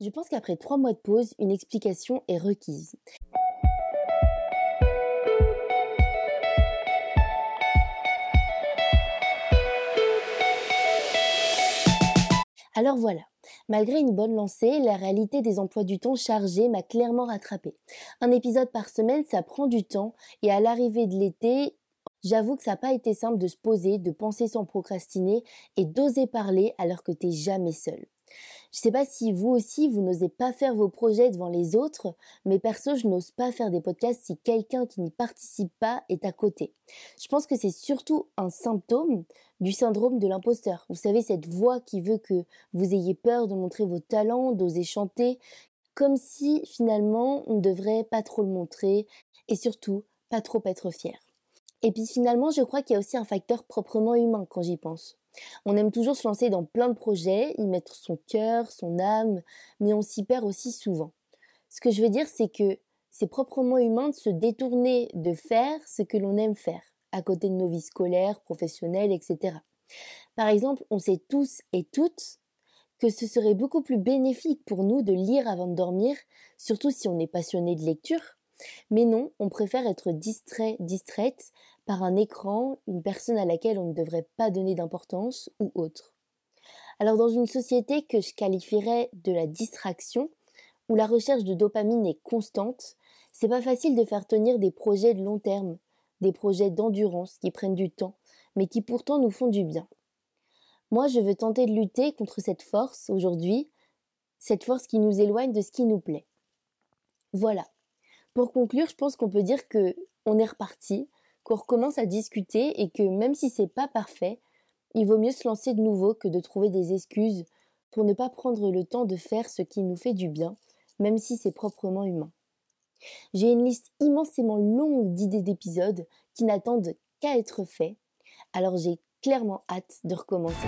Je pense qu'après trois mois de pause, une explication est requise. Alors voilà, malgré une bonne lancée, la réalité des emplois du temps chargés m'a clairement rattrapé. Un épisode par semaine, ça prend du temps et à l'arrivée de l'été, j'avoue que ça n'a pas été simple de se poser, de penser sans procrastiner et d'oser parler alors que t'es jamais seul. Je sais pas si vous aussi, vous n'osez pas faire vos projets devant les autres, mais perso, je n'ose pas faire des podcasts si quelqu'un qui n'y participe pas est à côté. Je pense que c'est surtout un symptôme du syndrome de l'imposteur. Vous savez, cette voix qui veut que vous ayez peur de montrer vos talents, d'oser chanter, comme si finalement on ne devrait pas trop le montrer et surtout pas trop être fier. Et puis finalement, je crois qu'il y a aussi un facteur proprement humain quand j'y pense. On aime toujours se lancer dans plein de projets, y mettre son cœur, son âme, mais on s'y perd aussi souvent. Ce que je veux dire, c'est que c'est proprement humain de se détourner de faire ce que l'on aime faire, à côté de nos vies scolaires, professionnelles, etc. Par exemple, on sait tous et toutes que ce serait beaucoup plus bénéfique pour nous de lire avant de dormir, surtout si on est passionné de lecture. Mais non, on préfère être distrait, distraite par un écran, une personne à laquelle on ne devrait pas donner d'importance ou autre. Alors dans une société que je qualifierais de la distraction, où la recherche de dopamine est constante, c'est pas facile de faire tenir des projets de long terme, des projets d'endurance qui prennent du temps, mais qui pourtant nous font du bien. Moi, je veux tenter de lutter contre cette force aujourd'hui, cette force qui nous éloigne de ce qui nous plaît. Voilà. Pour conclure, je pense qu'on peut dire que on est reparti, qu'on recommence à discuter et que même si c'est pas parfait, il vaut mieux se lancer de nouveau que de trouver des excuses pour ne pas prendre le temps de faire ce qui nous fait du bien, même si c'est proprement humain. J'ai une liste immensément longue d'idées d'épisodes qui n'attendent qu'à être faits, alors j'ai clairement hâte de recommencer.